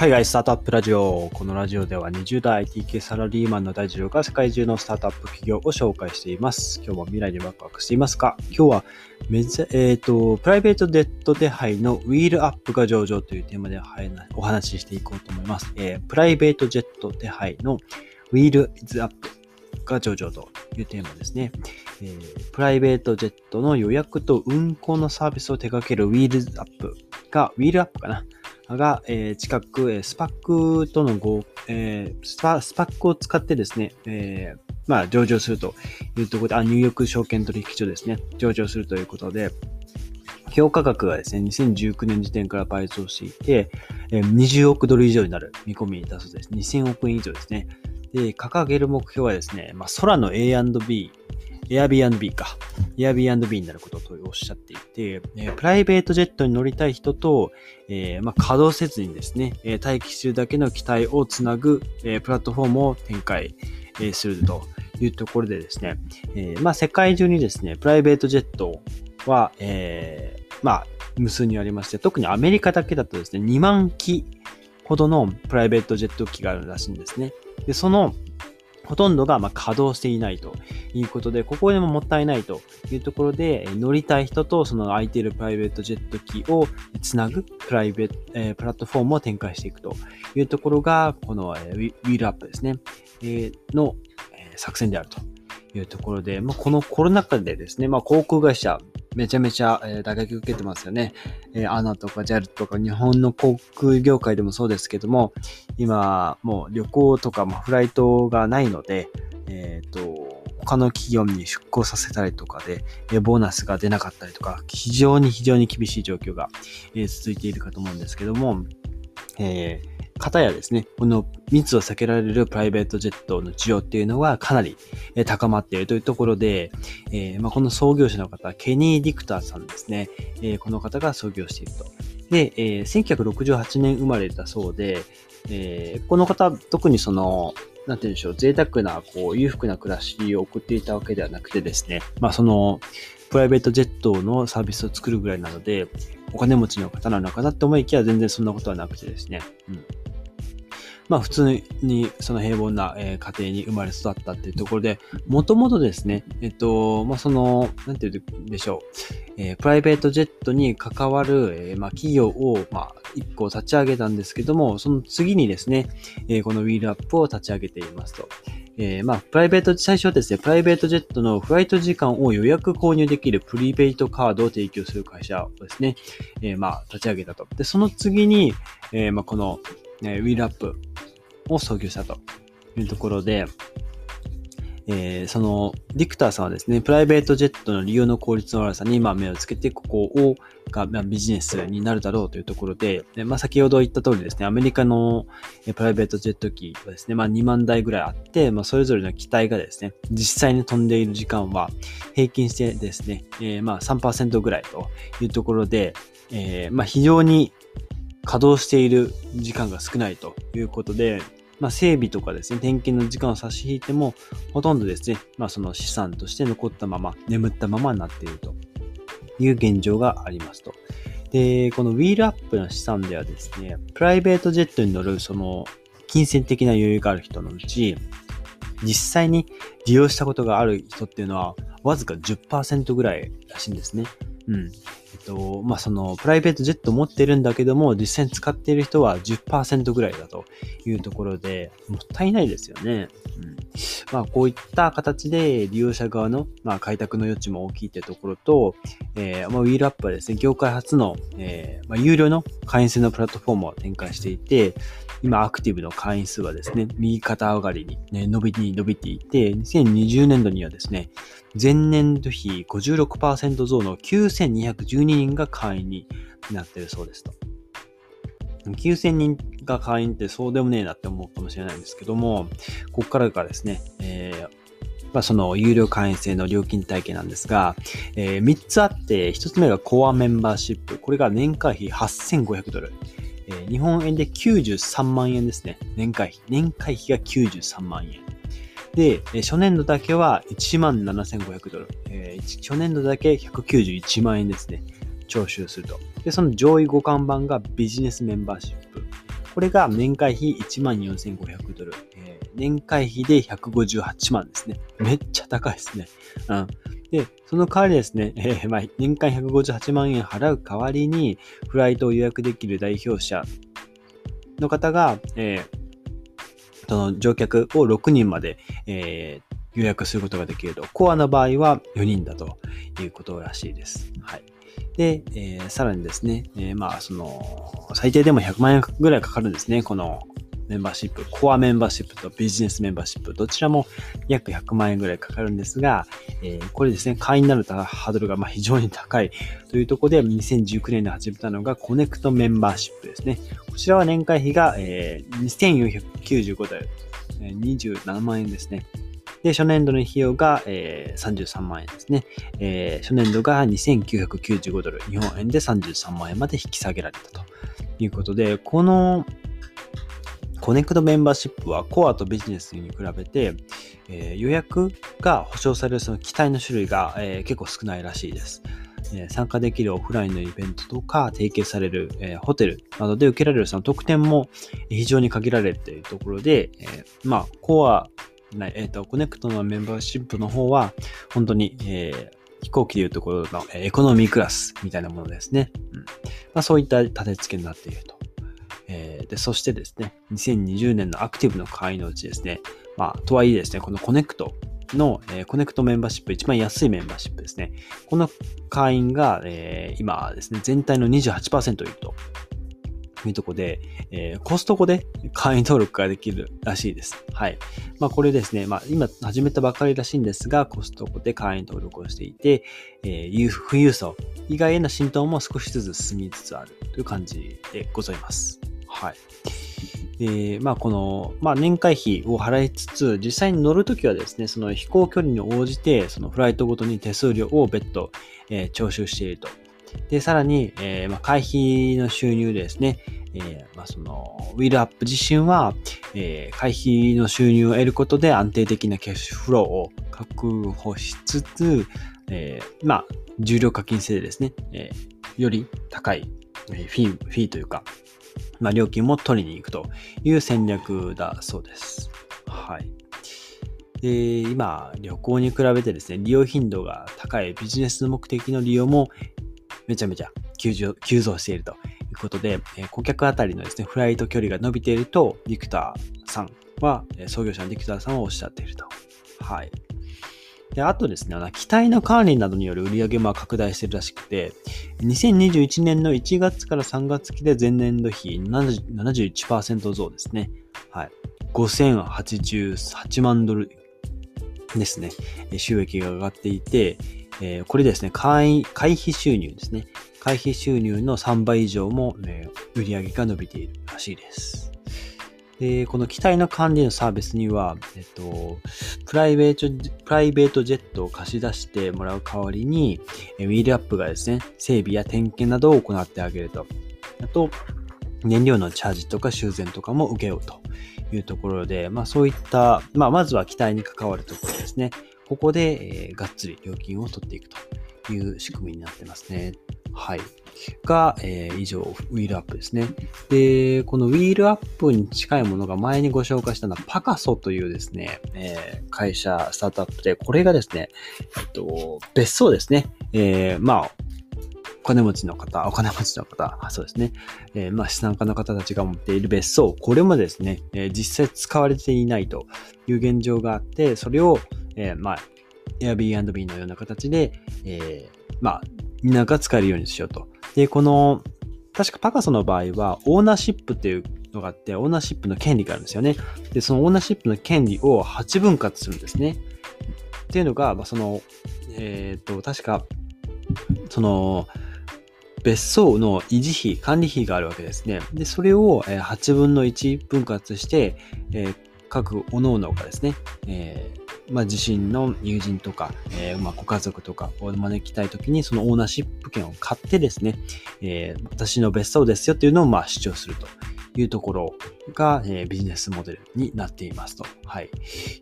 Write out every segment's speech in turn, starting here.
海外スタートアップラジオ。このラジオでは20代 IT 系サラリーマンの大事が世界中のスタートアップ企業を紹介しています。今日も未来にワクワクしていますか？今日はめず、えっ、と、プライベートデッド手配のウィールアップが上場というテーマでお話ししていこうと思います。えープライベートジェット手配のウィールイズアップが上場というテーマですね。えープライベートジェットの予約と運行のサービスを手掛けるウィールアップが、ウィールアップかな？が、えー近く、えースパックとの合、えースパ、スパックを使ってですね、えまあ、上場するというところで、あ、ニューヨーク証券取引所ですね、上場するということで、評価額がですね、2019年時点から倍増していて、20億ドル以上になる見込みだそうです。2000億円以上ですね。で、掲げる目標はですね、まあ、空の A&B、Airbnb か。Airbnb になることとおっしゃっていて、えープライベートジェットに乗りたい人と、えーまあ、稼働せずにですね、えー待機するだけの機体をつなぐ、えープラットフォームを展開、えーするというところでですね、えーまあ、世界中にですね、プライベートジェットは、えーまあ、無数にありまして、特にアメリカだけだとですね、2万機ほどのプライベートジェット機があるらしいんですね。で、そのほとんどがま稼働していないということで、ここでももったいないというところで、乗りたい人とその空いているプライベートジェット機をつなぐプライベート、えプラットフォームを展開していくというところが、この、えーウィウィールアップですね、えの、え作戦であるというところで、まあ、このコロナ禍でですね、まあ、航空会社、めちゃめちゃ、え打撃受けてますよね。えー、ANA とか JAL とか日本の航空業界でもそうですけども、今、もう旅行とか、まあ、フライトがないので、えっ、と、他の企業に出向させたりとかで、えボーナスが出なかったりとか、非常に非常に厳しい状況が、え続いているかと思うんですけども、えー、方やですね、この密を避けられるプライベートジェットの需要っていうのはかなり高まっているというところで、えーまあ、この創業者の方、ケニー・ディクターさんですね、えーこの方が創業していると。で、えー1968年生まれだそうで、えこの方、特にその、なんて言うんでしょう、贅沢な、こう、裕福な暮らしを送っていたわけではなくてですね、まあ、その、プライベートジェットのサービスを作るぐらいなので、お金持ちの方なのかなって思いきや、全然そんなことはなくてですね、うん。まあ普通にその平凡なえ家庭に生まれ育ったっていうところで、もともとですね、えっと、まあその、なんて言うんでしょう、えプライベートジェットに関わる、えまあ企業を、まあ一個立ち上げたんですけども、その次にですね、えこのウィールアップを立ち上げていますと。えーまあ、プライベート、最初はですね、プライベートジェットのフライト時間を予約購入できるプリペイトカードを提供する会社をですね、えーまあ、立ち上げたと。で、その次に、えーまあ、この、えウィールアップを創業したというところで、えーその、ディクターさんはですね、プライベートジェットの利用の効率の悪さに、ま、目をつけて、ここを、が、まあ、ビジネスになるだろうというところで、でまあ、先ほど言った通りですね、アメリカのプライベートジェット機はですね、まあ、2万台ぐらいあって、まあ、それぞれの機体がですね、実際に飛んでいる時間は平均してですね、えーまあ3%ぐらいというところで、えーまあ、非常に稼働している時間が少ないということで、まあ、整備とかですね、点検の時間を差し引いても、ほとんどですね、まあ、その資産として残ったまま、眠ったままになっているという現状がありますと。で、このウィールアップの資産ではですね、プライベートジェットに乗るその金銭的な余裕がある人のうち、実際に利用したことがある人っていうのは、わずか10%ぐらいらしいんですね。うん。えっと、まあ、その、プライベートジェット持ってるんだけども、実際に使っている人は10%ぐらいだというところで、もったいないですよね。うん。まあ、こういった形で利用者側の、まあ、開拓の余地も大きいってところと、えーまあ、ウィールアップはですね、業界初の、えーまあ、有料の会員制のプラットフォームを展開していて、今アクティブの会員数はですね、右肩上がりに、ね、伸びに伸びていて、2020年度にはですね、前年度比56%増の9212人が会員になってるそうですと。9000人が会員ってそうでもねえなって思うかもしれないんですけども、ここからがですね、えーまあ、その有料会員制の料金体系なんですが、えー3つあって、1つ目がコアメンバーシップ。これが年会費8500ドル。えー日本円で93万円ですね。年会費。年会費が93万円。で、初年度だけは1万7500ドル。えー初年度だけ191万円ですね。徴収すると。で、その上位互換版がビジネスメンバーシップ。これが年会費14,500ドル、えー、年会費で158万ですね。めっちゃ高いですね。うん。で、その代わりですね、えー、まあ、年間158万円払う代わりに、フライトを予約できる代表者の方が、えー、その乗客を6人まで、えー、予約することができると。コアの場合は4人だということらしいです。はい。で、えー、さらにですね、えー、まあ、その、最低でも100万円ぐらいかかるんですね。このメンバーシップ、コアメンバーシップとビジネスメンバーシップ、どちらも約100万円ぐらいかかるんですが、えー、これですね、会員になるハードルがま非常に高いというところで、2019年で始めたのがコネクトメンバーシップですね。こちらは年会費が、えー、2495ドル、えー、27万円ですね。で、初年度の費用が、えー、33万円ですね。えー、初年度が2995ドル、日本円で33万円まで引き下げられたということで、このコネクトメンバーシップはコアとビジネスに比べて、えー、予約が保証されるその機体の種類が、えー、結構少ないらしいです。え参加できるオフラインのイベントとか提携される、えホテルなどで受けられるその特典も非常に限られているところで、えまあ、コア、えっ、と、コネクトのメンバーシップの方は、本当に、えー、飛行機でいうところのエコノミークラスみたいなものですね。うんまあ、そういった立て付けになっていると。えー、で、そしてですね、2020年のアクティブの会員のうちですね、まあ、とはいえですね、このコネクトの、えー、コネクトメンバーシップ、一番安いメンバーシップですね。この会員が、えー、今ですね、全体の28%いるというとこで、えー、コストコで会員登録ができるらしいです。はい。まあこれですね、まあ今始めたばかりらしいんですが、コストコで会員登録をしていて、えー、富裕層以外への浸透も少しずつ進みつつあるという感じでございます。はい。え、まあこの、まあ年会費を払いつつ、実際に乗るときはですね、その飛行距離に応じて、そのフライトごとに手数料を別途、えー、徴収しているとで、さらに、えー、まあ、会費の収入ですね、えー、まあ、その、ウィルアップ自身は、え、会費の収入を得ることで安定的なキャッシュフローを確保しつつ、え、まあ、重量課金制ですね、え、より高い、え、フィー、フィーというか、まあ、料金も取りに行くという戦略だそうです。はい。で、今、旅行に比べてですね、利用頻度が高いビジネス目的の利用もめちゃめちゃ急急増しているということで、え顧客あたりのですね、フライト距離が伸びていると、ディクターさんは、創業者のディクターさんはおっしゃっていると。はい。で、あとですね、機体の管理などによる売り上げも拡大してるらしくて、2021年の1月から3月期で前年度比71%増ですね。はい。5088万ドルですね。収益が上がっていて、えー、これですね、会会費収入ですね。会費収入の3倍以上も、ね、売上げが伸びているらしいです。で、この機体の管理のサービスには、えっと、プライベート、プライベートジェットを貸し出してもらう代わりに、ウィールアップがですね、整備や点検などを行ってあげると。あと、燃料のチャージとか修繕とかも受けようというところで、まあそういった、まあまずは機体に関わるところですね。ここで、えー、がっつり料金を取っていくという仕組みになってますね。はい。が、えー、以上、ウィールアップですね。で、このウィールアップに近いものが前にご紹介したのはパカソというですね、えー、会社、スタートアップで、これがですね、えっと、別荘ですね。えー、まあ、お金持ちの方、お金持ちの方、そうですね。えー、まあ、資産家の方たちが持っている別荘、これもですね、えー、実際使われていないという現状があって、それを、えー、まあ、Airbnb のような形で、えー、まあ、みんなが使えるようにしようと。で、この、確かパカソの場合は、オーナーシップっていうのがあって、オーナーシップの権利があるんですよね。で、そのオーナーシップの権利を8分割するんですね。っていうのが、まあ、その、えっ、ー、と、確か、その、別荘の維持費、管理費があるわけですね。で、それを8分の1分割して、えー、各各々がですね、えーまあ、自身の友人とか、えー、まあ、ご家族とかを招きたいときに、そのオーナーシップ権を買ってですね、えー、私の別荘ですよっていうのをまあ主張するというところが、えー、ビジネスモデルになっていますと、はい、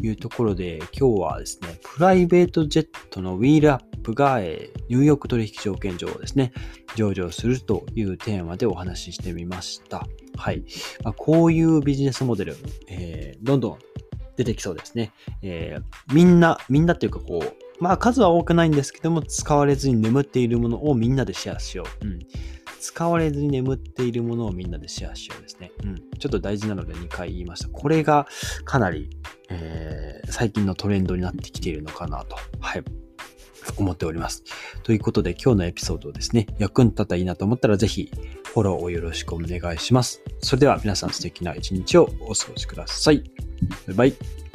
いうところで、今日はですね、プライベートジェットのウィールアップが、えー、ニューヨーク取引証券上ですね、上場するというテーマでお話ししてみました。はい。まあ、こういうビジネスモデル、えー、どんどん出てきそうですね。えー、みんな、みんなっていうかこう、まあ数は多くないんですけども、使われずに眠っているものをみんなでシェアしよう。うん。使われずに眠っているものをみんなでシェアしようですね。うん。ちょっと大事なので2回言いました。これがかなり、えー、最近のトレンドになってきているのかなと。はい。思っております。ということで今日のエピソードをですね、役に立ったらいいなと思ったらぜひフォローをよろしくお願いします。それでは皆さん素敵な一日をお過ごしください。バイバイ。